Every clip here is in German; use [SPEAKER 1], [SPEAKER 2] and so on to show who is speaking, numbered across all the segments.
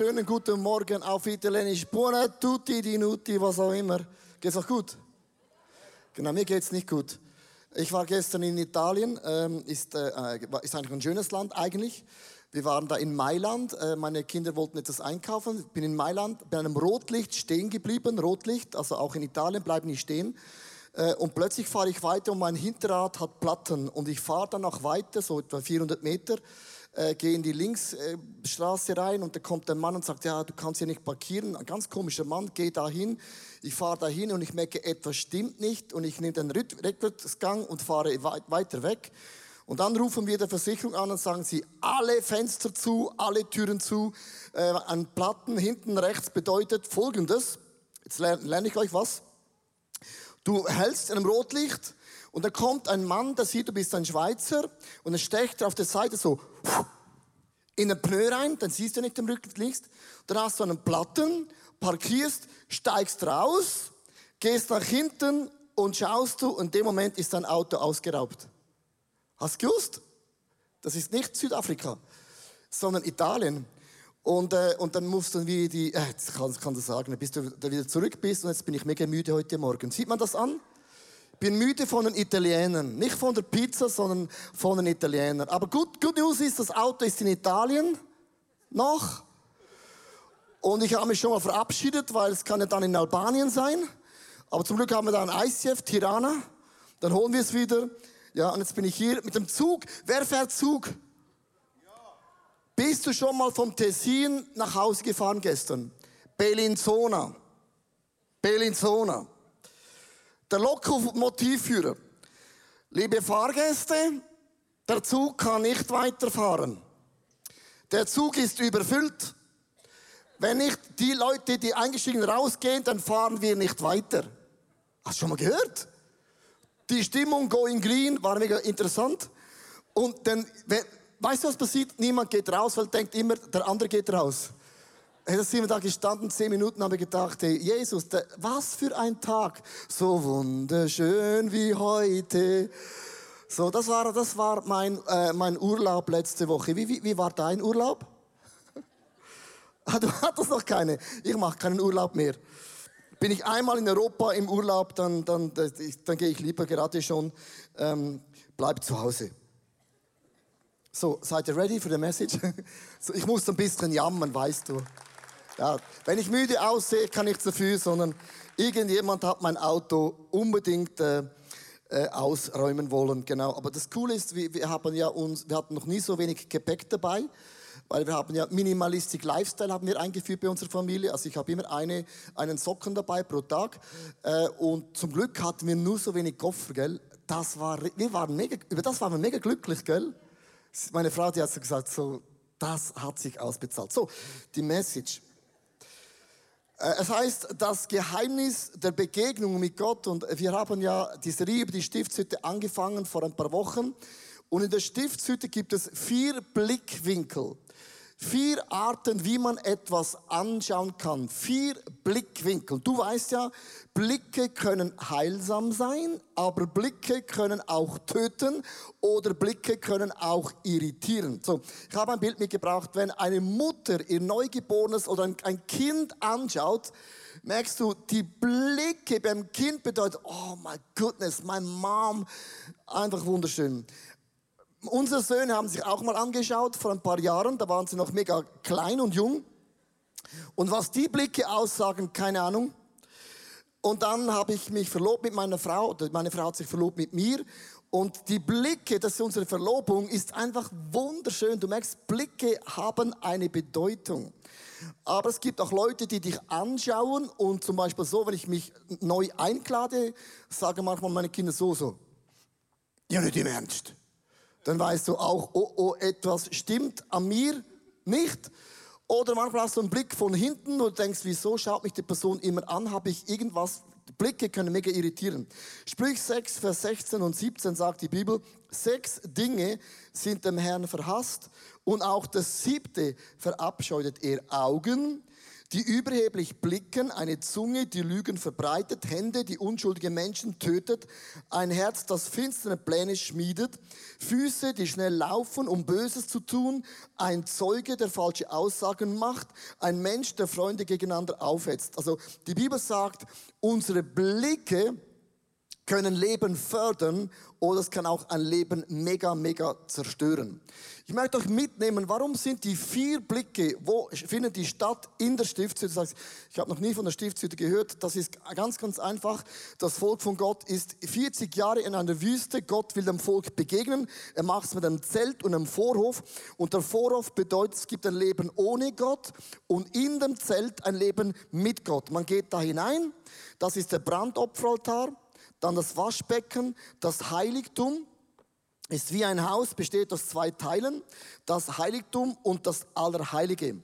[SPEAKER 1] wunderschönen guten Morgen auf Italienisch. Buona tutti di nuti, was auch immer. Geht's auch gut? Genau, mir geht's nicht gut. Ich war gestern in Italien, ähm, ist, äh, ist eigentlich ein schönes Land eigentlich. Wir waren da in Mailand, äh, meine Kinder wollten etwas einkaufen. Ich bin in Mailand bei einem Rotlicht stehen geblieben, Rotlicht, also auch in Italien bleiben die stehen. Äh, und plötzlich fahre ich weiter und mein Hinterrad hat Platten und ich fahre dann noch weiter, so etwa 400 Meter äh, gehe in die Linksstraße rein und da kommt der Mann und sagt, ja, du kannst hier nicht parkieren. Ein ganz komischer Mann, geh da hin. Ich fahre da hin und ich merke, etwas stimmt nicht und ich nehme den Rückwärtsgang und fahre weiter weg. Und dann rufen wir der Versicherung an und sagen sie, alle Fenster zu, alle Türen zu. Äh, ein Platten hinten rechts bedeutet Folgendes. Jetzt lerne, lerne ich euch was. Du hältst in einem Rotlicht und da kommt ein Mann, der sieht, du bist ein Schweizer, und er stecht auf der Seite so in den Pneu rein, dann siehst du nicht im Rücken links. Dann hast du einen Platten, parkierst, steigst raus, gehst nach hinten und schaust du, und in dem Moment ist dein Auto ausgeraubt. Hast du gewusst? Das ist nicht Südafrika, sondern Italien. Und, äh, und dann musst du wie die, äh, das kann, kann das sagen, bis du wieder zurück bist und jetzt bin ich mega müde heute Morgen. Sieht man das an? Bin müde von den Italienern. Nicht von der Pizza, sondern von den Italienern. Aber gut, gut News ist, das Auto ist in Italien noch. Und ich habe mich schon mal verabschiedet, weil es kann ja dann in Albanien sein. Aber zum Glück haben wir da ein ICF, Tirana. Dann holen wir es wieder. Ja, und jetzt bin ich hier mit dem Zug. Wer fährt Zug? Ja. Bist du schon mal vom Tessin nach Hause gefahren gestern? Bellinzona. Bellinzona. Der Lokomotivführer. Liebe Fahrgäste, der Zug kann nicht weiterfahren. Der Zug ist überfüllt. Wenn nicht die Leute, die eingestiegen rausgehen, dann fahren wir nicht weiter. Hast du schon mal gehört? Die Stimmung Going Green war mega interessant. Und dann, weißt du, was passiert? Niemand geht raus, weil denkt immer, der andere geht raus. Da sind da gestanden, zehn Minuten, haben wir gedacht, hey, Jesus, der, was für ein Tag, so wunderschön wie heute. So, das war, das war mein, äh, mein Urlaub letzte Woche. Wie, wie, wie war dein Urlaub? Ah, du hattest noch keine. Ich mache keinen Urlaub mehr. Bin ich einmal in Europa im Urlaub, dann, dann, dann, dann gehe ich lieber gerade schon, ähm, bleib zu Hause. So, seid ihr ready für die Message? So, ich muss ein bisschen jammern, weißt du. Ja, wenn ich müde aussehe, kann ich dafür, sondern irgendjemand hat mein Auto unbedingt äh, äh, ausräumen wollen. Genau. Aber das Coole ist, wir, wir haben ja uns, wir hatten noch nie so wenig Gepäck dabei, weil wir haben ja Minimalistic Lifestyle haben wir eingeführt bei unserer Familie. Also ich habe immer eine, einen Socken dabei pro Tag. Äh, und zum Glück hatten wir nur so wenig Koffer, gell? Das war, wir waren mega, über das waren wir mega glücklich, gell? Meine Frau, die hat so gesagt, so, das hat sich ausbezahlt. So, die Message. Äh, es heißt, das Geheimnis der Begegnung mit Gott. Und wir haben ja die Serie über die Stiftshütte angefangen vor ein paar Wochen. Und in der Stiftshütte gibt es vier Blickwinkel. Vier Arten, wie man etwas anschauen kann. Vier Blickwinkel. Du weißt ja, Blicke können heilsam sein, aber Blicke können auch töten oder Blicke können auch irritieren. So, ich habe ein Bild mitgebracht. Wenn eine Mutter ihr Neugeborenes oder ein Kind anschaut, merkst du, die Blicke beim Kind bedeutet, oh my goodness, my mom, einfach wunderschön. Unsere Söhne haben sich auch mal angeschaut vor ein paar Jahren, da waren sie noch mega klein und jung. Und was die Blicke aussagen, keine Ahnung. Und dann habe ich mich verlobt mit meiner Frau, meine Frau hat sich verlobt mit mir. Und die Blicke, das ist unsere Verlobung, ist einfach wunderschön. Du merkst, Blicke haben eine Bedeutung. Aber es gibt auch Leute, die dich anschauen und zum Beispiel so, wenn ich mich neu einklade, sagen manchmal meine Kinder so, so. Ja, nicht im Ernst dann weißt du auch, oh, oh, etwas stimmt an mir nicht. Oder manchmal hast du einen Blick von hinten und denkst, wieso schaut mich die Person immer an? Habe ich irgendwas? Blicke können mega irritieren. Sprüch 6, Vers 16 und 17 sagt die Bibel, sechs Dinge sind dem Herrn verhasst und auch das siebte verabscheutet er Augen, die überheblich blicken, eine Zunge, die Lügen verbreitet, Hände, die unschuldige Menschen tötet, ein Herz, das finstere Pläne schmiedet, Füße, die schnell laufen, um Böses zu tun, ein Zeuge, der falsche Aussagen macht, ein Mensch, der Freunde gegeneinander aufhetzt. Also die Bibel sagt, unsere Blicke können Leben fördern oder es kann auch ein Leben mega, mega zerstören. Ich möchte euch mitnehmen, warum sind die vier Blicke, wo findet die statt in der Stiftshütte? Ich habe noch nie von der Stiftshütte gehört. Das ist ganz, ganz einfach. Das Volk von Gott ist 40 Jahre in einer Wüste. Gott will dem Volk begegnen. Er macht es mit einem Zelt und einem Vorhof. Und der Vorhof bedeutet, es gibt ein Leben ohne Gott und in dem Zelt ein Leben mit Gott. Man geht da hinein. Das ist der Brandopferaltar. Dann das Waschbecken, das Heiligtum ist wie ein Haus, besteht aus zwei Teilen, das Heiligtum und das Allerheilige.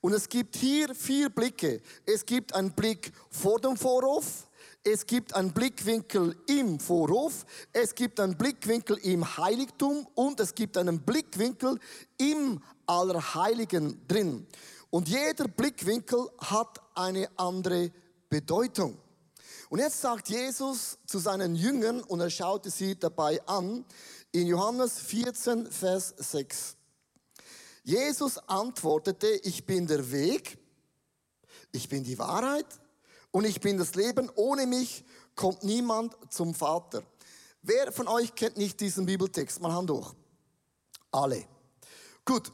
[SPEAKER 1] Und es gibt hier vier Blicke. Es gibt einen Blick vor dem Vorhof, es gibt einen Blickwinkel im Vorhof, es gibt einen Blickwinkel im Heiligtum und es gibt einen Blickwinkel im Allerheiligen drin. Und jeder Blickwinkel hat eine andere Bedeutung. Und jetzt sagt Jesus zu seinen Jüngern und er schaute sie dabei an in Johannes 14, Vers 6. Jesus antwortete, ich bin der Weg, ich bin die Wahrheit und ich bin das Leben. Ohne mich kommt niemand zum Vater. Wer von euch kennt nicht diesen Bibeltext? Mal Hand hoch. Alle. Gut.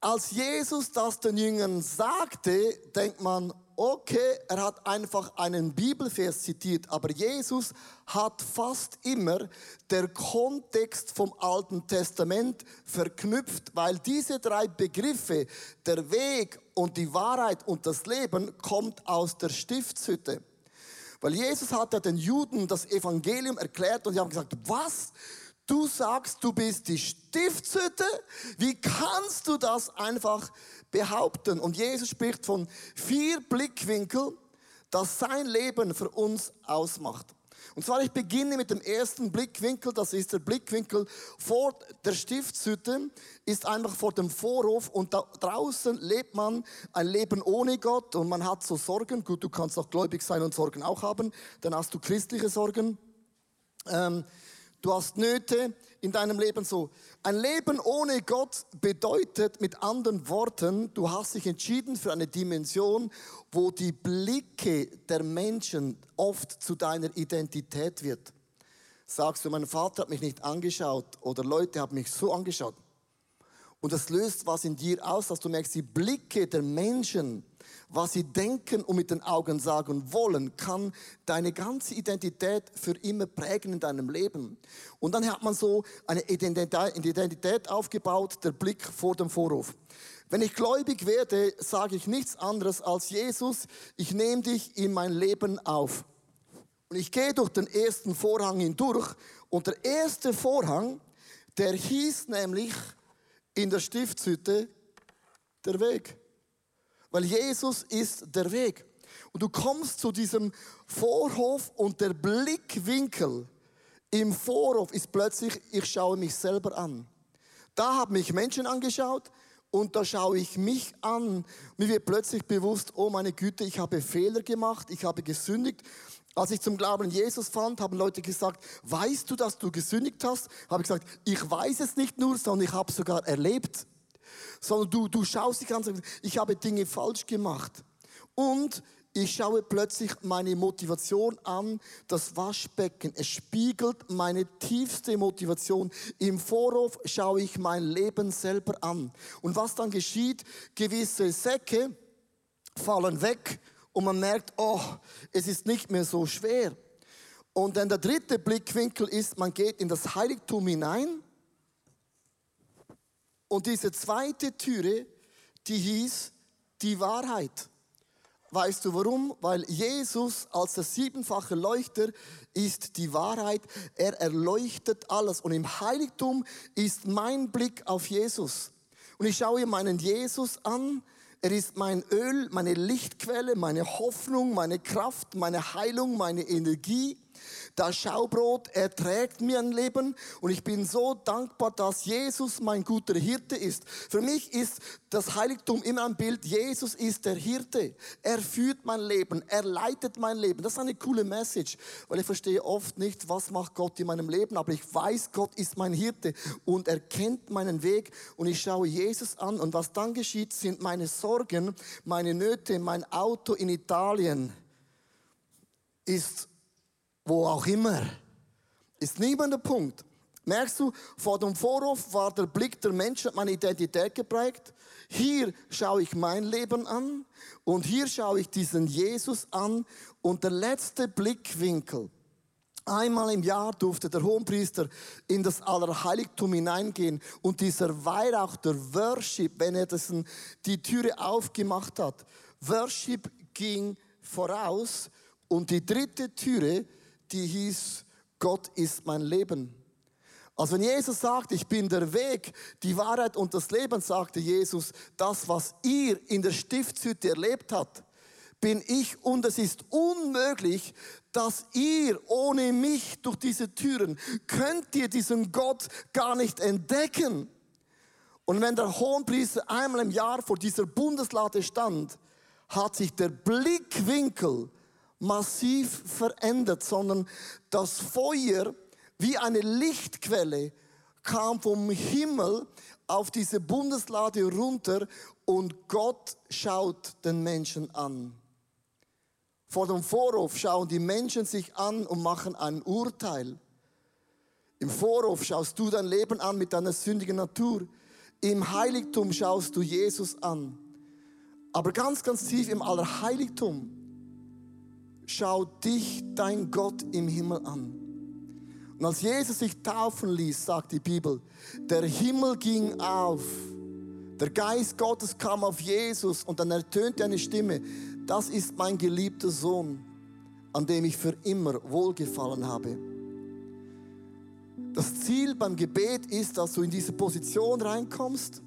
[SPEAKER 1] Als Jesus das den Jüngern sagte, denkt man, okay, er hat einfach einen Bibelvers zitiert, aber Jesus hat fast immer der Kontext vom Alten Testament verknüpft, weil diese drei Begriffe, der Weg und die Wahrheit und das Leben, kommt aus der Stiftshütte. Weil Jesus hat ja den Juden das Evangelium erklärt und sie haben gesagt, was? Du sagst, du bist die Stiftshütte? Wie kannst du das einfach behaupten. Und Jesus spricht von vier Blickwinkeln, das sein Leben für uns ausmacht. Und zwar, ich beginne mit dem ersten Blickwinkel, das ist der Blickwinkel vor der Stiftshütte, ist einfach vor dem Vorhof und da draußen lebt man ein Leben ohne Gott und man hat so Sorgen. Gut, du kannst auch gläubig sein und Sorgen auch haben, dann hast du christliche Sorgen. Ähm, du hast Nöte in deinem Leben so. Ein Leben ohne Gott bedeutet mit anderen Worten, du hast dich entschieden für eine Dimension, wo die Blicke der Menschen oft zu deiner Identität wird. Sagst du, mein Vater hat mich nicht angeschaut oder Leute haben mich so angeschaut. Und das löst was in dir aus, dass du merkst, die Blicke der Menschen was sie denken und mit den Augen sagen wollen, kann deine ganze Identität für immer prägen in deinem Leben. Und dann hat man so eine Identität aufgebaut, der Blick vor dem Vorhof. Wenn ich gläubig werde, sage ich nichts anderes als Jesus, ich nehme dich in mein Leben auf. Und ich gehe durch den ersten Vorhang hindurch und der erste Vorhang, der hieß nämlich in der Stiftshütte der Weg. Weil Jesus ist der Weg. Und du kommst zu diesem Vorhof und der Blickwinkel im Vorhof ist plötzlich, ich schaue mich selber an. Da haben mich Menschen angeschaut und da schaue ich mich an. Mir wird plötzlich bewusst, oh meine Güte, ich habe Fehler gemacht, ich habe gesündigt. Als ich zum Glauben Jesus fand, haben Leute gesagt, weißt du, dass du gesündigt hast? Habe ich gesagt, ich weiß es nicht nur, sondern ich habe es sogar erlebt sondern du, du schaust dich an und sagst, ich habe Dinge falsch gemacht. Und ich schaue plötzlich meine Motivation an, das Waschbecken. Es spiegelt meine tiefste Motivation. Im Vorhof schaue ich mein Leben selber an. Und was dann geschieht, gewisse Säcke fallen weg und man merkt, oh, es ist nicht mehr so schwer. Und dann der dritte Blickwinkel ist, man geht in das Heiligtum hinein und diese zweite Türe, die hieß die Wahrheit. Weißt du warum? Weil Jesus als der siebenfache Leuchter ist die Wahrheit. Er erleuchtet alles. Und im Heiligtum ist mein Blick auf Jesus. Und ich schaue meinen Jesus an. Er ist mein Öl, meine Lichtquelle, meine Hoffnung, meine Kraft, meine Heilung, meine Energie. Das Schaubrot erträgt mir ein Leben und ich bin so dankbar, dass Jesus mein guter Hirte ist. Für mich ist das Heiligtum immer ein Bild, Jesus ist der Hirte. Er führt mein Leben, er leitet mein Leben. Das ist eine coole Message, weil ich verstehe oft nicht, was macht Gott in meinem Leben, aber ich weiß, Gott ist mein Hirte und er kennt meinen Weg und ich schaue Jesus an und was dann geschieht, sind meine Sorgen, meine Nöte, mein Auto in Italien ist wo auch immer. Ist niemand der Punkt. Merkst du, vor dem Vorhof war der Blick der Menschen, meine Identität geprägt. Hier schaue ich mein Leben an und hier schaue ich diesen Jesus an und der letzte Blickwinkel. Einmal im Jahr durfte der Hohenpriester in das Allerheiligtum hineingehen und dieser Weihrauch, der Worship, wenn er das, die Türe aufgemacht hat, Worship ging voraus und die dritte Türe die hieß, Gott ist mein Leben. Also wenn Jesus sagt, ich bin der Weg, die Wahrheit und das Leben, sagte Jesus, das, was ihr in der Stiftshütte erlebt habt, bin ich und es ist unmöglich, dass ihr ohne mich durch diese Türen könnt ihr diesen Gott gar nicht entdecken. Und wenn der Hohenpriester einmal im Jahr vor dieser Bundeslade stand, hat sich der Blickwinkel massiv verändert, sondern das Feuer wie eine Lichtquelle kam vom Himmel auf diese Bundeslade runter und Gott schaut den Menschen an. Vor dem Vorhof schauen die Menschen sich an und machen ein Urteil. Im Vorhof schaust du dein Leben an mit deiner sündigen Natur. Im Heiligtum schaust du Jesus an. Aber ganz, ganz tief im Allerheiligtum schau dich dein Gott im Himmel an. Und als Jesus sich taufen ließ, sagt die Bibel, der Himmel ging auf, der Geist Gottes kam auf Jesus und dann ertönte eine Stimme, das ist mein geliebter Sohn, an dem ich für immer wohlgefallen habe. Das Ziel beim Gebet ist, dass du in diese Position reinkommst,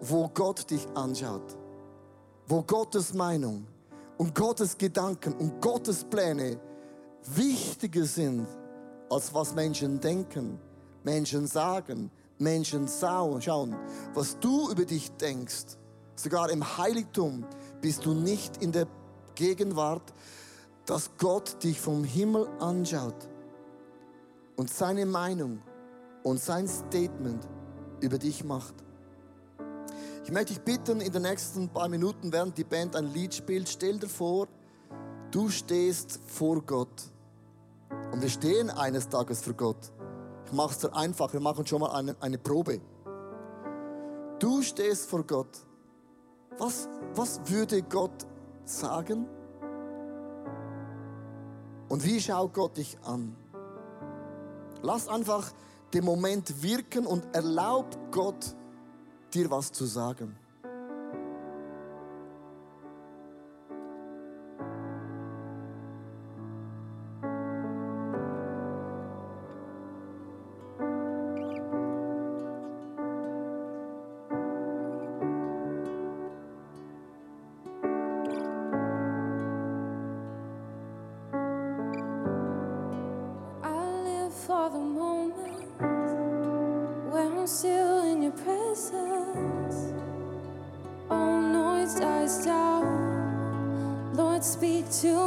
[SPEAKER 1] wo Gott dich anschaut, wo Gottes Meinung, und Gottes Gedanken und Gottes Pläne wichtiger sind, als was Menschen denken, Menschen sagen, Menschen schauen. Was du über dich denkst, sogar im Heiligtum bist du nicht in der Gegenwart, dass Gott dich vom Himmel anschaut und seine Meinung und sein Statement über dich macht. Ich möchte dich bitten, in den nächsten paar Minuten, während die Band ein Lied spielt, stell dir vor, du stehst vor Gott. Und wir stehen eines Tages vor Gott. Ich mache es dir einfach, wir machen schon mal eine, eine Probe. Du stehst vor Gott. Was, was würde Gott sagen? Und wie schaut Gott dich an? Lass einfach den Moment wirken und erlaub Gott, dir was zu sagen. speak to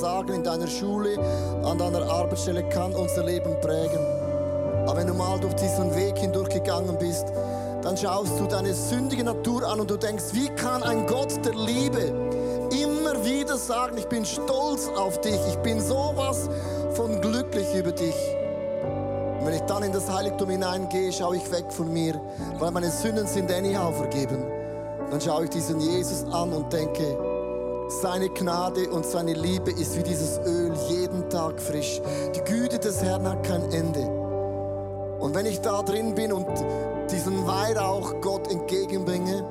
[SPEAKER 1] denken und sagen in deiner Schule, an deiner Arbeitsstelle, kann unser Leben prägen. Aber wenn du mal durch diesen Weg hindurchgegangen bist, dann schaust du deine sündige Natur an und du denkst, wie kann ein Gott der Liebe immer wieder sagen, ich bin stolz auf dich, ich bin sowas von glücklich über dich. Und wenn ich dann in das Heiligtum hineingehe, schaue ich weg von mir, weil meine Sünden sind anyhow vergeben. Dann schaue ich diesen Jesus an und denke, seine Gnade und seine Liebe ist wie dieses Öl jeden Tag frisch. Die Güte des Herrn hat kein Ende. Und wenn ich da drin bin und diesen Weihrauch Gott entgegenbringe,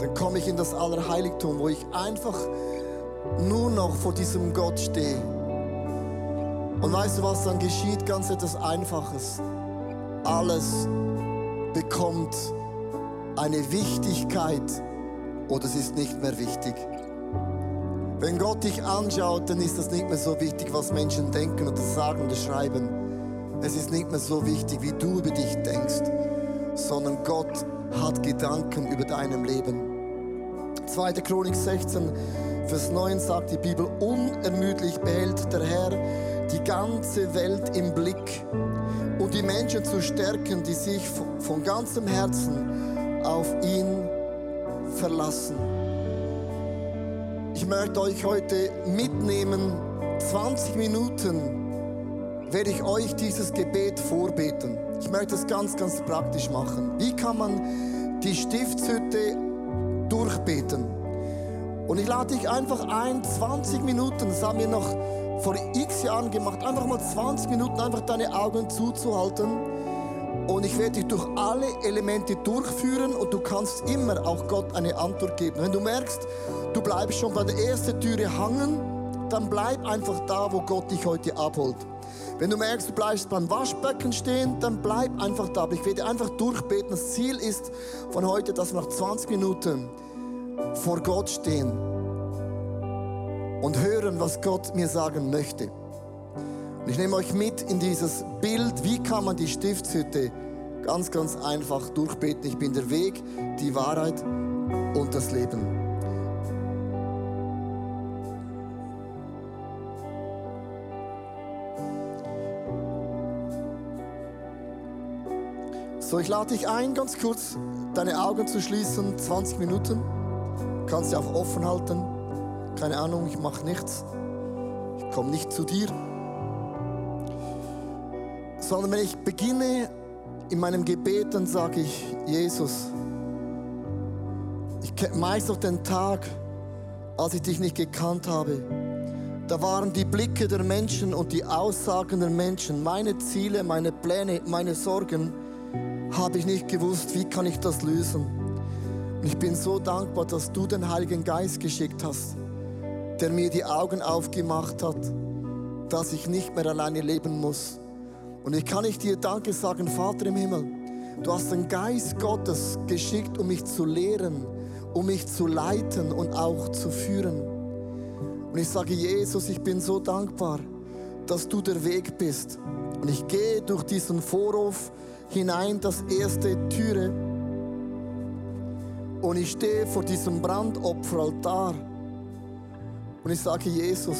[SPEAKER 1] dann komme ich in das Allerheiligtum, wo ich einfach nur noch vor diesem Gott stehe. Und weißt du, was dann geschieht? Ganz etwas Einfaches. Alles bekommt eine Wichtigkeit oder es ist nicht mehr wichtig. Wenn Gott dich anschaut, dann ist das nicht mehr so wichtig, was Menschen denken oder sagen oder schreiben. Es ist nicht mehr so wichtig, wie du über dich denkst, sondern Gott hat Gedanken über deinem Leben. 2. Chronik 16, Vers 9 sagt die Bibel, unermüdlich behält der Herr die ganze Welt im Blick, um die Menschen zu stärken, die sich von ganzem Herzen auf ihn verlassen. Ich möchte euch heute mitnehmen, 20 Minuten werde ich euch dieses Gebet vorbeten. Ich möchte es ganz, ganz praktisch machen. Wie kann man die Stiftshütte durchbeten? Und ich lade dich einfach ein, 20 Minuten, das haben wir noch vor x Jahren gemacht, einfach mal 20 Minuten einfach deine Augen zuzuhalten. Und ich werde dich durch alle Elemente durchführen und du kannst immer auch Gott eine Antwort geben. Wenn du merkst, du bleibst schon bei der ersten Türe hangen, dann bleib einfach da, wo Gott dich heute abholt. Wenn du merkst, du bleibst beim Waschbecken stehen, dann bleib einfach da. Ich werde einfach durchbeten. Das Ziel ist von heute, dass wir nach 20 Minuten vor Gott stehen und hören, was Gott mir sagen möchte. Und ich nehme euch mit in dieses Bild, wie kann man die Stiftshütte ganz, ganz einfach durchbeten. Ich bin der Weg, die Wahrheit und das Leben. So, ich lade dich ein, ganz kurz deine Augen zu schließen, 20 Minuten. Du kannst sie auch offen halten keine Ahnung, ich mache nichts, ich komme nicht zu dir. Sondern wenn ich beginne in meinem Gebet, dann sage ich, Jesus, ich weiß noch den Tag, als ich dich nicht gekannt habe. Da waren die Blicke der Menschen und die Aussagen der Menschen, meine Ziele, meine Pläne, meine Sorgen, habe ich nicht gewusst, wie kann ich das lösen. Und ich bin so dankbar, dass du den Heiligen Geist geschickt hast der mir die Augen aufgemacht hat, dass ich nicht mehr alleine leben muss. Und ich kann nicht dir Danke sagen, Vater im Himmel. Du hast den Geist Gottes geschickt, um mich zu lehren, um mich zu leiten und auch zu führen. Und ich sage, Jesus, ich bin so dankbar, dass du der Weg bist. Und ich gehe durch diesen Vorhof hinein, das erste Türe. Und ich stehe vor diesem Brandopferaltar. Und ich sage, Jesus,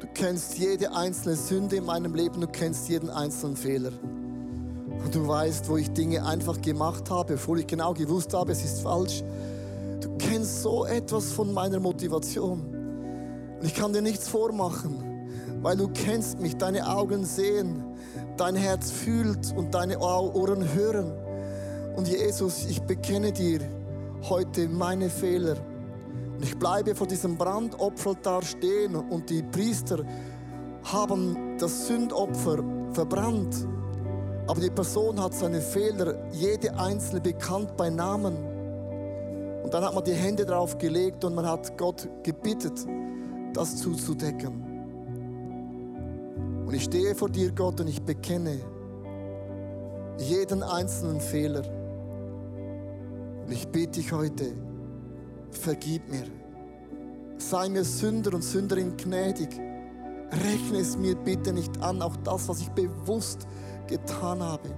[SPEAKER 1] du kennst jede einzelne Sünde in meinem Leben, du kennst jeden einzelnen Fehler. Und du weißt, wo ich Dinge einfach gemacht habe, obwohl ich genau gewusst habe, es ist falsch. Du kennst so etwas von meiner Motivation. Und ich kann dir nichts vormachen, weil du kennst mich, deine Augen sehen, dein Herz fühlt und deine Ohren hören. Und Jesus, ich bekenne dir heute meine Fehler ich bleibe vor diesem Brandopferaltar stehen und die Priester haben das Sündopfer verbrannt. Aber die Person hat seine Fehler, jede einzelne bekannt bei Namen. Und dann hat man die Hände drauf gelegt und man hat Gott gebittet, das zuzudecken. Und ich stehe vor dir, Gott, und ich bekenne jeden einzelnen Fehler. Und ich bitte dich heute, vergib mir. Sei mir Sünder und Sünderin gnädig. Rechne es mir bitte nicht an, auch das, was ich bewusst getan habe.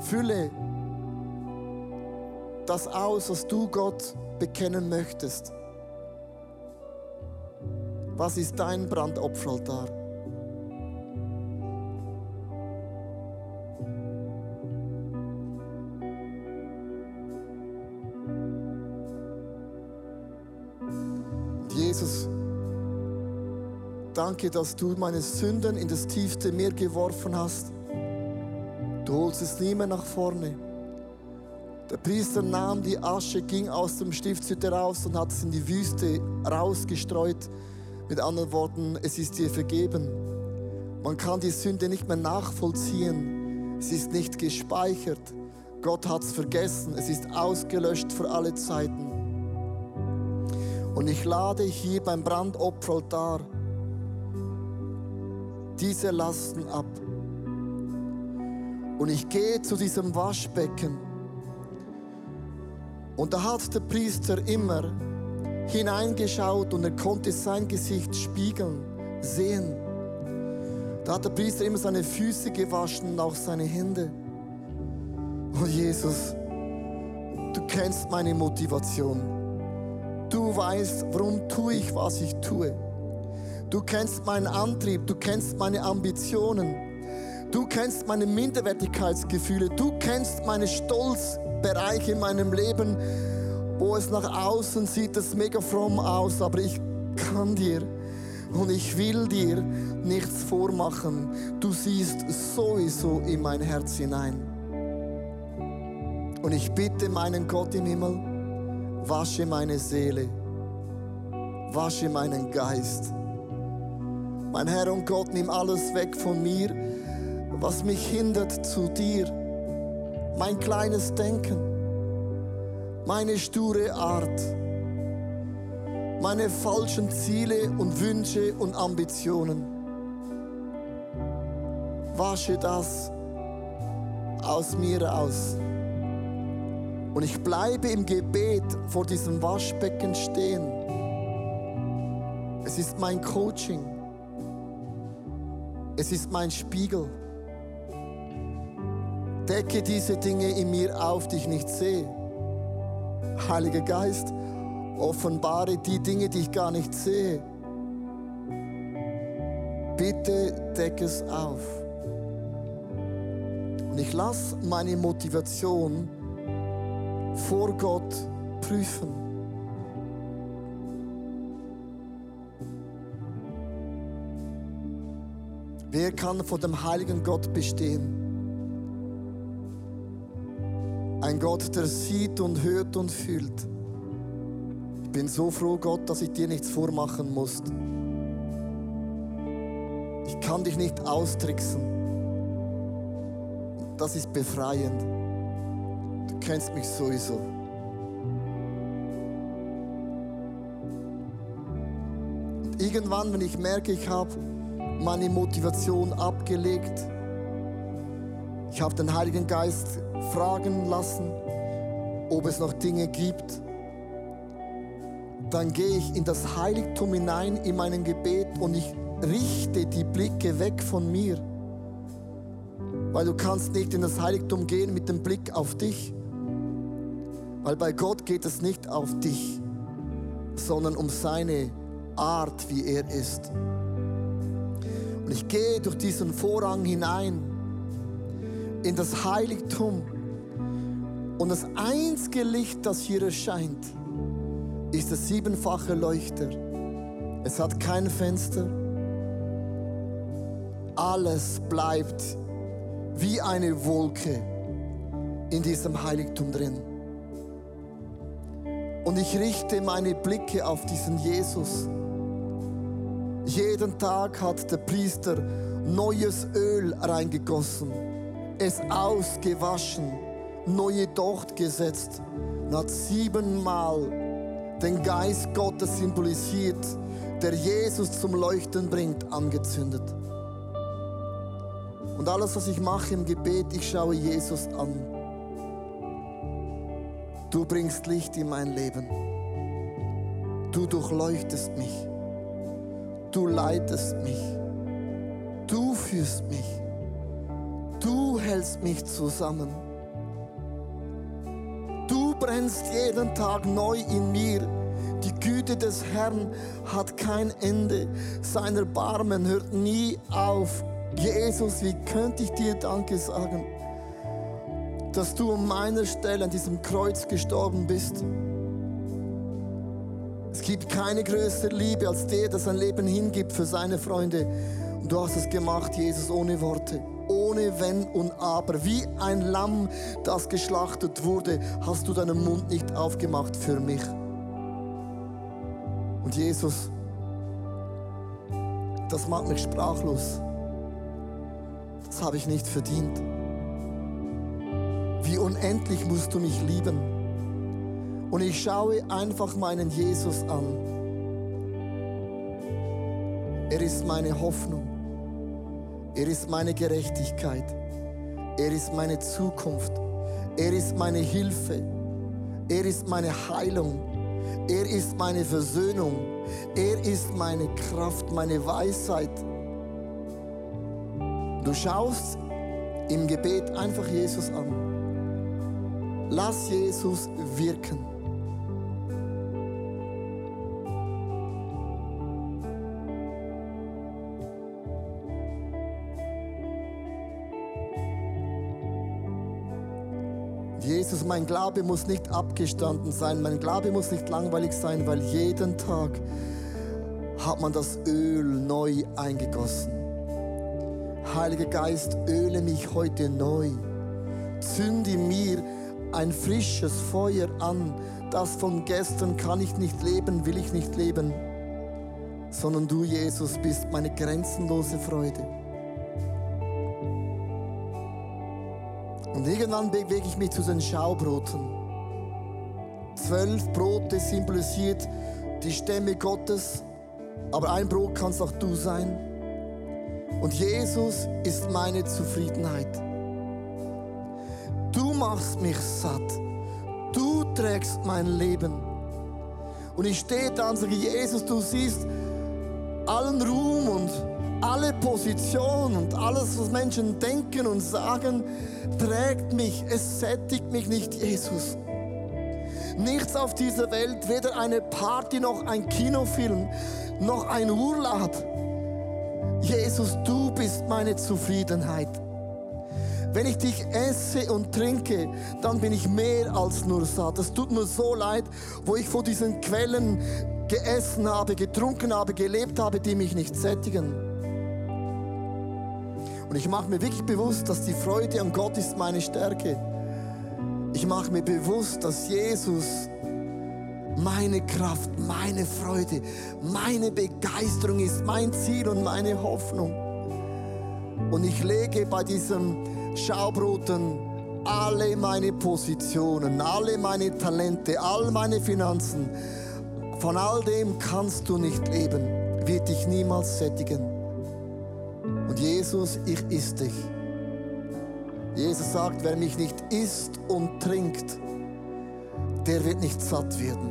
[SPEAKER 1] Fülle das aus, was du Gott bekennen möchtest. Was ist dein Brandopferaltar? Jesus, danke, dass du meine Sünden in das tiefste Meer geworfen hast. Du holst es nie mehr nach vorne. Der Priester nahm die Asche, ging aus dem Stiftshütte raus und hat es in die Wüste rausgestreut. Mit anderen Worten, es ist dir vergeben. Man kann die Sünde nicht mehr nachvollziehen. Es ist nicht gespeichert. Gott hat es vergessen. Es ist ausgelöscht für alle Zeiten. Und ich lade hier beim Brandopferaltar diese Lasten ab. Und ich gehe zu diesem Waschbecken. Und da hat der Priester immer hineingeschaut und er konnte sein Gesicht spiegeln, sehen. Da hat der Priester immer seine Füße gewaschen und auch seine Hände. Oh Jesus, du kennst meine Motivation. Du weißt, warum tue ich, was ich tue. Du kennst meinen Antrieb, du kennst meine Ambitionen. Du kennst meine Minderwertigkeitsgefühle, du kennst meine Stolzbereiche in meinem Leben, wo es nach außen sieht es mega fromm aus, aber ich kann dir und ich will dir nichts vormachen. Du siehst sowieso in mein Herz hinein. Und ich bitte meinen Gott im Himmel, wasche meine Seele, wasche meinen Geist. Mein Herr und Gott, nimm alles weg von mir, was mich hindert zu dir. Mein kleines Denken, meine sture Art, meine falschen Ziele und Wünsche und Ambitionen. Wasche das aus mir aus. Und ich bleibe im Gebet vor diesem Waschbecken stehen. Es ist mein Coaching. Es ist mein Spiegel. Decke diese Dinge in mir auf, die ich nicht sehe. Heiliger Geist, offenbare die Dinge, die ich gar nicht sehe. Bitte decke es auf. Und ich lasse meine Motivation vor Gott prüfen. Wer kann vor dem heiligen Gott bestehen? Ein Gott, der sieht und hört und fühlt. Ich bin so froh, Gott, dass ich dir nichts vormachen muss. Ich kann dich nicht austricksen. Das ist befreiend. Du kennst mich sowieso. Und irgendwann, wenn ich merke, ich habe meine Motivation abgelegt, ich habe den Heiligen Geist fragen lassen, ob es noch Dinge gibt. Dann gehe ich in das Heiligtum hinein in meinem Gebet und ich richte die Blicke weg von mir. Weil du kannst nicht in das Heiligtum gehen mit dem Blick auf dich. Weil bei Gott geht es nicht auf dich, sondern um seine Art, wie er ist. Und ich gehe durch diesen Vorhang hinein in das Heiligtum. Und das einzige Licht, das hier erscheint, ist der siebenfache Leuchter. Es hat kein Fenster. Alles bleibt wie eine Wolke in diesem Heiligtum drin. Und ich richte meine Blicke auf diesen Jesus. Jeden Tag hat der Priester neues Öl reingegossen es ausgewaschen, neue Docht gesetzt und hat siebenmal den Geist Gottes symbolisiert, der Jesus zum Leuchten bringt, angezündet. Und alles, was ich mache im Gebet, ich schaue Jesus an. Du bringst Licht in mein Leben. Du durchleuchtest mich. du leitest mich, du führst mich, du hältst mich zusammen. Du brennst jeden Tag neu in mir. Die Güte des Herrn hat kein Ende. Sein Erbarmen hört nie auf. Jesus, wie könnte ich dir Danke sagen, dass du an meiner Stelle an diesem Kreuz gestorben bist. Es gibt keine größere Liebe als der, der sein Leben hingibt für seine Freunde. Und du hast es gemacht, Jesus, ohne Worte, ohne Wenn und Aber. Wie ein Lamm, das geschlachtet wurde, hast du deinen Mund nicht aufgemacht für mich. Und Jesus, das macht mich sprachlos. Das habe ich nicht verdient. Wie unendlich musst du mich lieben. Und ich schaue einfach meinen Jesus an. Er ist meine Hoffnung. Er ist meine Gerechtigkeit. Er ist meine Zukunft. Er ist meine Hilfe. Er ist meine Heilung. Er ist meine Versöhnung. Er ist meine Kraft, meine Weisheit. Du schaust im Gebet einfach Jesus an. Lass Jesus wirken. Jesus, mein Glaube muss nicht abgestanden sein, mein Glaube muss nicht langweilig sein, weil jeden Tag hat man das Öl neu eingegossen. Heiliger Geist, öle mich heute neu. Zünde mir ein frisches Feuer an. Das von gestern kann ich nicht leben, will ich nicht leben, sondern du, Jesus, bist meine grenzenlose Freude. Und irgendwann bewege ich mich zu den Schaubroten. Zwölf Brote symbolisiert die Stämme Gottes, aber ein Brot kannst auch du sein. Und Jesus ist meine Zufriedenheit. Du machst mich satt. Du trägst mein Leben. Und ich stehe da und sage, Jesus, du siehst allen Ruhm und alle Position und alles, was Menschen denken und sagen, trägt mich, es sättigt mich nicht, Jesus. Nichts auf dieser Welt, weder eine Party noch ein Kinofilm, noch ein Urlaub. Jesus, du bist meine Zufriedenheit. Wenn ich dich esse und trinke, dann bin ich mehr als nur satt. Es tut mir so leid, wo ich vor diesen Quellen geessen habe, getrunken habe, gelebt habe, die mich nicht sättigen. Und ich mache mir wirklich bewusst, dass die Freude an Gott ist meine Stärke. Ich mache mir bewusst, dass Jesus meine Kraft, meine Freude, meine Begeisterung ist, mein Ziel und meine Hoffnung. Und ich lege bei diesem Schaubroten alle meine Positionen, alle meine Talente, all meine Finanzen. Von all dem kannst du nicht leben, wird dich niemals sättigen. Und Jesus, ich iss dich. Jesus sagt, wer mich nicht isst und trinkt, der wird nicht satt werden.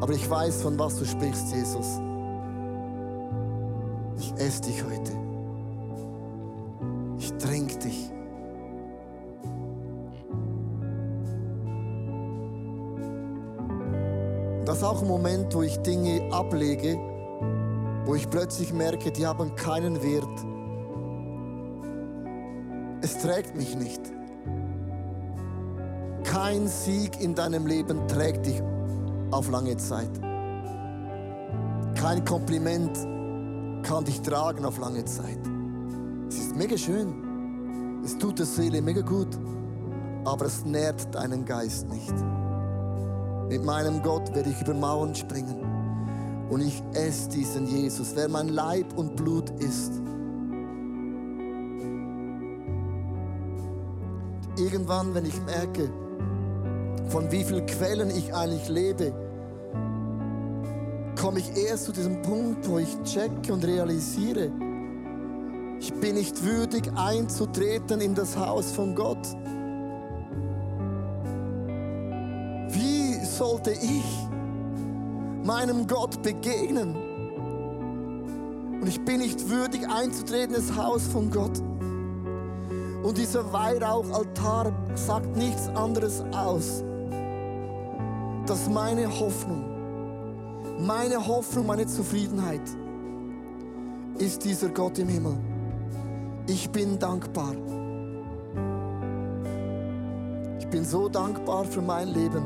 [SPEAKER 1] Aber ich weiß, von was du sprichst, Jesus. Ich esse dich heute. Ich trinke dich. Das ist auch ein Moment, wo ich Dinge ablege, wo ich plötzlich merke, die haben keinen Wert. Es trägt mich nicht. Kein Sieg in deinem Leben trägt dich auf lange Zeit. Kein Kompliment kann dich tragen auf lange Zeit. Es ist mega schön. Es tut der Seele mega gut. Aber es nährt deinen Geist nicht. Mit meinem Gott werde ich über Mauern springen und ich esse diesen Jesus, wer mein Leib und Blut ist. Irgendwann, wenn ich merke, von wie vielen Quellen ich eigentlich lebe, komme ich erst zu diesem Punkt, wo ich checke und realisiere, ich bin nicht würdig einzutreten in das Haus von Gott. Wie sollte ich meinem Gott begegnen? Und ich bin nicht würdig einzutreten ins Haus von Gott. Und dieser Weihrauchaltar sagt nichts anderes aus, dass meine Hoffnung, meine Hoffnung, meine Zufriedenheit ist dieser Gott im Himmel. Ich bin dankbar. Ich bin so dankbar für mein Leben.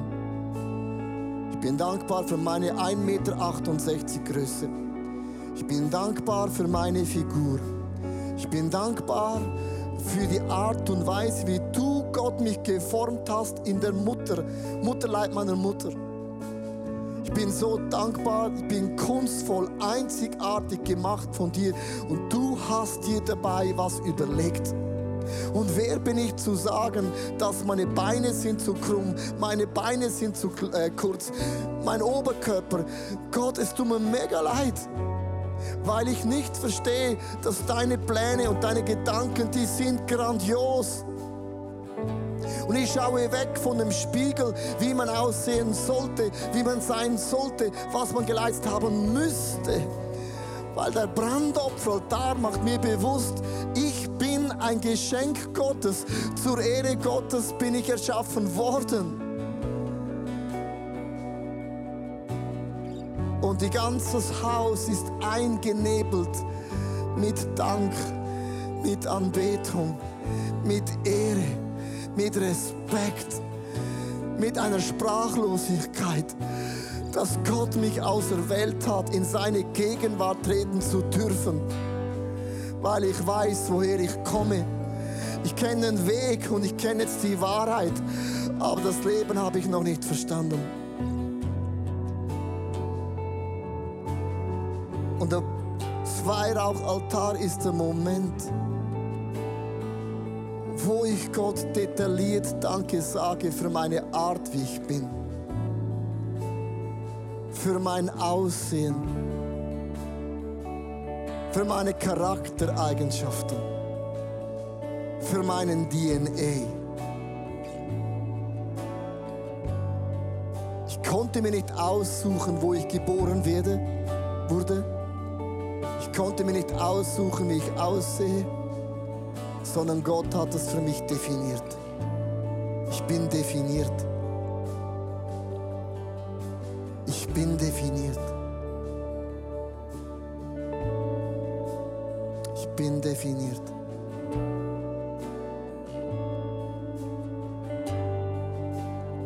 [SPEAKER 1] Ich bin dankbar für meine 1,68 Meter Größe. Ich bin dankbar für meine Figur. Ich bin dankbar für die Art und Weise, wie du, Gott, mich geformt hast in der Mutter, Mutterleib meiner Mutter. Ich bin so dankbar, ich bin kunstvoll, einzigartig gemacht von dir und du hast dir dabei was überlegt. Und wer bin ich zu sagen, dass meine Beine sind zu krumm, meine Beine sind zu äh, kurz, mein Oberkörper. Gott, es tut mir mega leid weil ich nicht verstehe, dass deine Pläne und deine Gedanken, die sind grandios. Und ich schaue weg von dem Spiegel, wie man aussehen sollte, wie man sein sollte, was man geleistet haben müsste. Weil der Brandopferaltar macht mir bewusst, ich bin ein Geschenk Gottes. Zur Ehre Gottes bin ich erschaffen worden. Und die ganzes Haus ist eingenebelt mit Dank, mit Anbetung, mit Ehre, mit Respekt, mit einer Sprachlosigkeit, dass Gott mich auserwählt hat, in seine Gegenwart treten zu dürfen, weil ich weiß, woher ich komme. Ich kenne den Weg und ich kenne jetzt die Wahrheit, aber das Leben habe ich noch nicht verstanden. Und der Weihrauchaltar ist der Moment, wo ich Gott detailliert Danke sage für meine Art, wie ich bin, für mein Aussehen, für meine Charaktereigenschaften, für meinen DNA. Ich konnte mir nicht aussuchen, wo ich geboren werde, wurde. Konnte mir nicht aussuchen, wie ich aussehe, sondern Gott hat es für mich definiert. Ich bin definiert. Ich bin definiert. Ich bin definiert.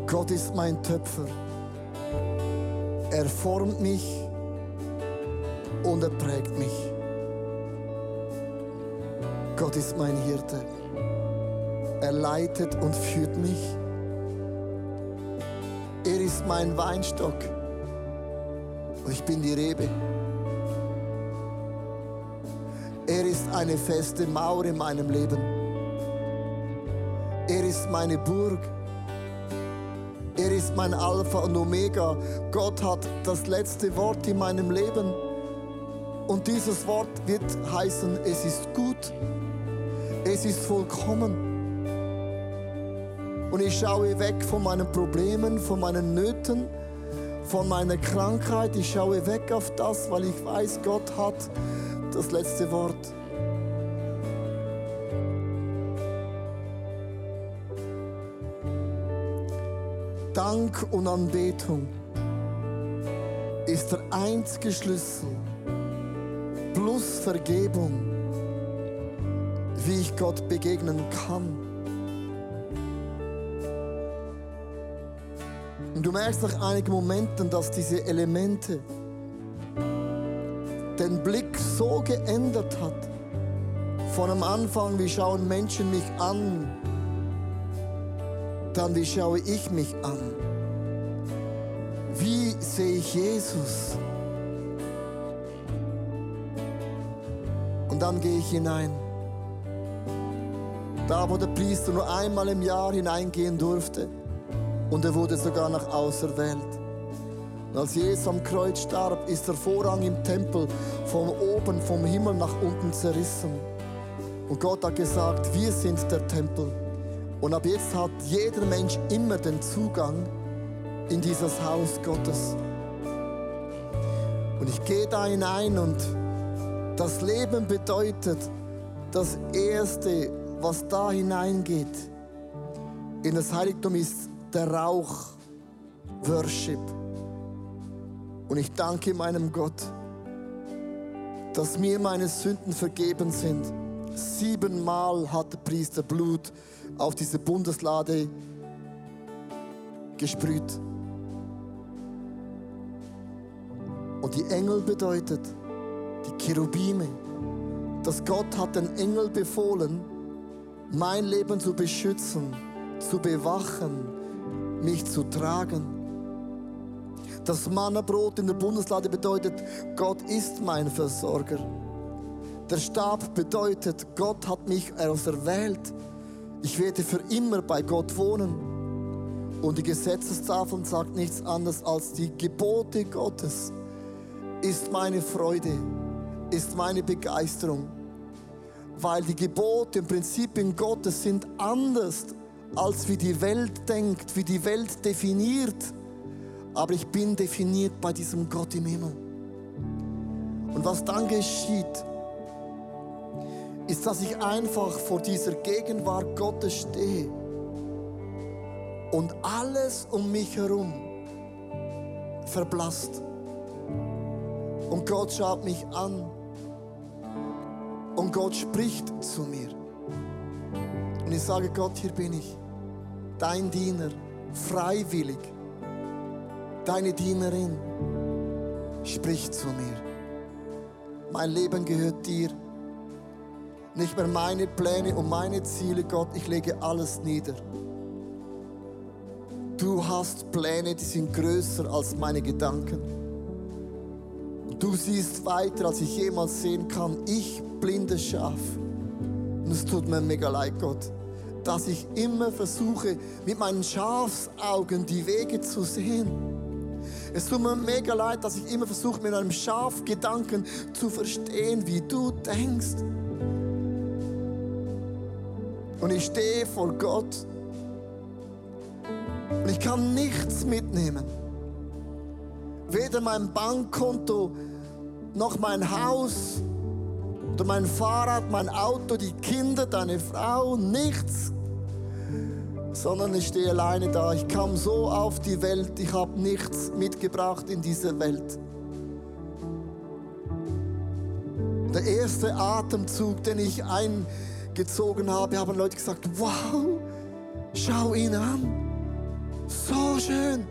[SPEAKER 1] Gott ist mein Töpfer. Er formt mich und er prägt mich. Gott ist mein Hirte. Er leitet und führt mich. Er ist mein Weinstock und ich bin die Rebe. Er ist eine feste Mauer in meinem Leben. Er ist meine Burg. Er ist mein Alpha und Omega. Gott hat das letzte Wort in meinem Leben. Und dieses Wort wird heißen, es ist gut, es ist vollkommen. Und ich schaue weg von meinen Problemen, von meinen Nöten, von meiner Krankheit. Ich schaue weg auf das, weil ich weiß, Gott hat das letzte Wort. Dank und Anbetung ist der einzige Schlüssel plus Vergebung, wie ich Gott begegnen kann. Und du merkst nach einigen Momenten, dass diese Elemente den Blick so geändert hat. Von am Anfang, wie schauen Menschen mich an, dann wie schaue ich mich an. Wie sehe ich Jesus? Und dann gehe ich hinein. Da, wo der Priester nur einmal im Jahr hineingehen durfte. Und er wurde sogar nach auserwählt. Und als Jesus am Kreuz starb, ist der Vorhang im Tempel von oben, vom Himmel nach unten zerrissen. Und Gott hat gesagt, wir sind der Tempel. Und ab jetzt hat jeder Mensch immer den Zugang in dieses Haus Gottes. Und ich gehe da hinein und Das Leben bedeutet, das Erste, was da hineingeht, in das Heiligtum ist der Rauch, Worship. Und ich danke meinem Gott, dass mir meine Sünden vergeben sind. Siebenmal hat der Priester Blut auf diese Bundeslade gesprüht. Und die Engel bedeutet, die Cherubime, dass Gott hat den Engel befohlen, mein Leben zu beschützen, zu bewachen, mich zu tragen. Das Mannabrot in der Bundeslade bedeutet, Gott ist mein Versorger. Der Stab bedeutet, Gott hat mich auserwählt. Ich werde für immer bei Gott wohnen. Und die Gesetzestafel sagt nichts anderes als die Gebote Gottes ist meine Freude, ist meine Begeisterung. Weil die Gebote und Prinzipien Gottes sind anders, als wie die Welt denkt, wie die Welt definiert. Aber ich bin definiert bei diesem Gott im Himmel. Und was dann geschieht, ist, dass ich einfach vor dieser Gegenwart Gottes stehe und alles um mich herum verblasst. Und Gott schaut mich an. Und Gott spricht zu mir. Und ich sage, Gott, hier bin ich, dein Diener, freiwillig. Deine Dienerin spricht zu mir. Mein Leben gehört dir. Nicht mehr meine Pläne und meine Ziele, Gott, ich lege alles nieder. Du hast Pläne, die sind größer als meine Gedanken. Du siehst weiter, als ich jemals sehen kann. Ich, blindes Schaf. Und es tut mir mega leid, Gott, dass ich immer versuche, mit meinen Schafsaugen die Wege zu sehen. Es tut mir mega leid, dass ich immer versuche, mit einem Schafgedanken zu verstehen, wie du denkst. Und ich stehe vor Gott und ich kann nichts mitnehmen. Weder mein Bankkonto noch mein Haus oder mein Fahrrad, mein Auto, die Kinder, deine Frau, nichts. Sondern ich stehe alleine da. Ich kam so auf die Welt, ich habe nichts mitgebracht in diese Welt. Der erste Atemzug, den ich eingezogen habe, haben Leute gesagt, wow, schau ihn an. So schön.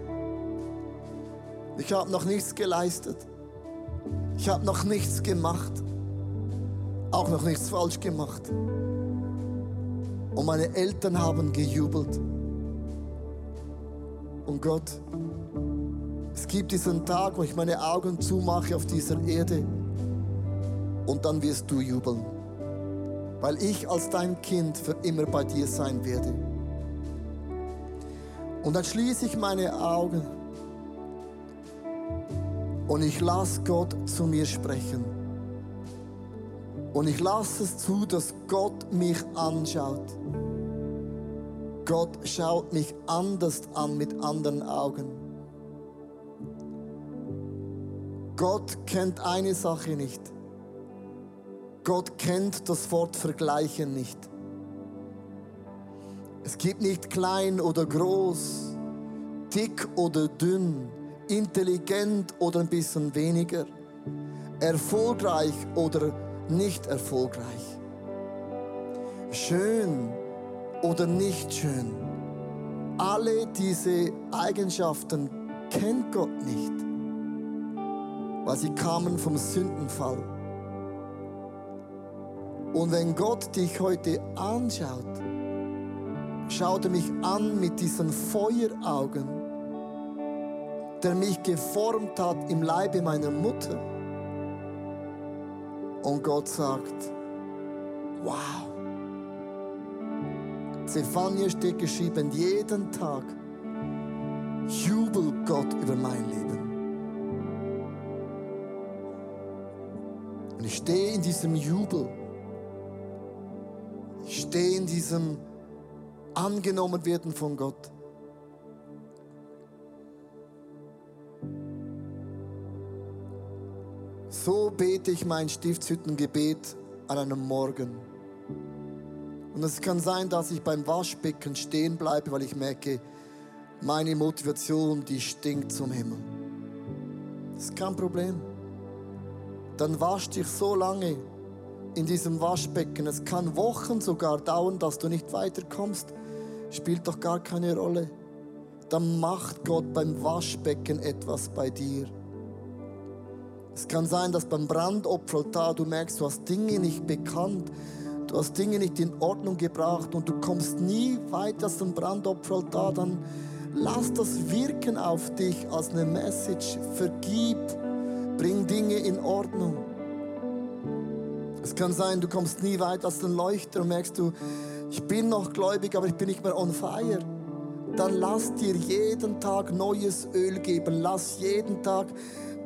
[SPEAKER 1] Ich habe noch nichts geleistet. Ich habe noch nichts gemacht, auch noch nichts falsch gemacht. Und meine Eltern haben gejubelt. Und Gott, es gibt diesen Tag, wo ich meine Augen zumache auf dieser Erde und dann wirst du jubeln, weil ich als dein Kind für immer bei dir sein werde. Und dann schließe ich meine Augen und ich lasse Gott zu mir sprechen. Und ich lasse es zu, dass Gott mich anschaut. Gott schaut mich anders an mit anderen Augen. Gott kennt eine Sache nicht. Gott kennt das Wort Vergleichen nicht. Es gibt nicht klein oder groß, dick oder dünn intelligent oder ein bisschen weniger, erfolgreich oder nicht erfolgreich, schön oder nicht schön. Alle diese Eigenschaften kennt Gott nicht, weil sie kamen vom Sündenfall. Und wenn Gott dich heute anschaut, schaut er mich an mit diesen Feueraugen der mich geformt hat im Leibe meiner Mutter. Und Gott sagt, wow. Zephania steht geschrieben, jeden Tag jubelt Gott über mein Leben. Und ich stehe in diesem Jubel. Ich stehe in diesem angenommen werden von Gott. So bete ich mein Stiftshüttengebet an einem Morgen. Und es kann sein, dass ich beim Waschbecken stehen bleibe, weil ich merke, meine Motivation, die stinkt zum Himmel. Das ist kein Problem. Dann wasch dich so lange in diesem Waschbecken. Es kann Wochen sogar dauern, dass du nicht weiterkommst. Spielt doch gar keine Rolle. Dann macht Gott beim Waschbecken etwas bei dir. Es kann sein, dass beim Brandopferaltar du merkst, du hast Dinge nicht bekannt, du hast Dinge nicht in Ordnung gebracht und du kommst nie weiter ein Brandopferaltar, dann lass das wirken auf dich als eine Message. Vergib, bring Dinge in Ordnung. Es kann sein, du kommst nie weiter als den Leuchter und merkst du, ich bin noch gläubig, aber ich bin nicht mehr on fire. Dann lass dir jeden Tag neues Öl geben. Lass jeden Tag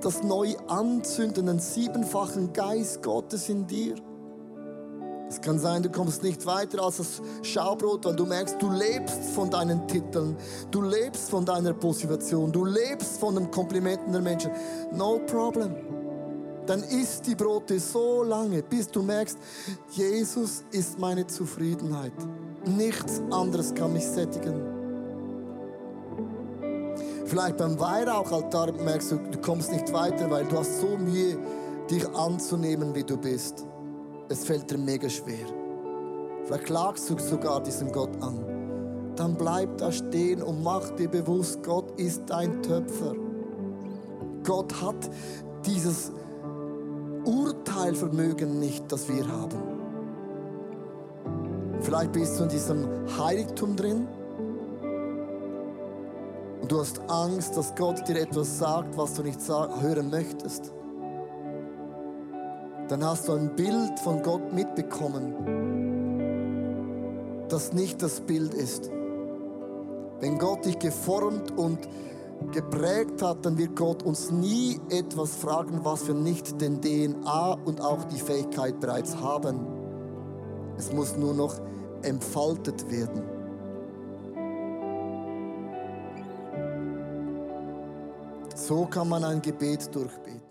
[SPEAKER 1] das neu anzündenden siebenfachen Geist Gottes in dir. Es kann sein, du kommst nicht weiter als das Schaubrot, weil du merkst, du lebst von deinen Titeln, du lebst von deiner Position, du lebst von den Komplimenten der Menschen. No problem. Dann isst die Brote so lange, bis du merkst, Jesus ist meine Zufriedenheit. Nichts anderes kann mich sättigen. Vielleicht beim Weihrauchaltar merkst du, du kommst nicht weiter, weil du hast so Mühe, dich anzunehmen, wie du bist. Es fällt dir mega schwer. Vielleicht du sogar diesen Gott an. Dann bleib da stehen und mach dir bewusst, Gott ist dein Töpfer. Gott hat dieses Urteilvermögen nicht, das wir haben. Vielleicht bist du in diesem Heiligtum drin und du hast Angst, dass Gott dir etwas sagt, was du nicht hören möchtest, dann hast du ein Bild von Gott mitbekommen, das nicht das Bild ist. Wenn Gott dich geformt und geprägt hat, dann wird Gott uns nie etwas fragen, was wir nicht den DNA und auch die Fähigkeit bereits haben. Es muss nur noch entfaltet werden. So kann man ein Gebet durchbeten.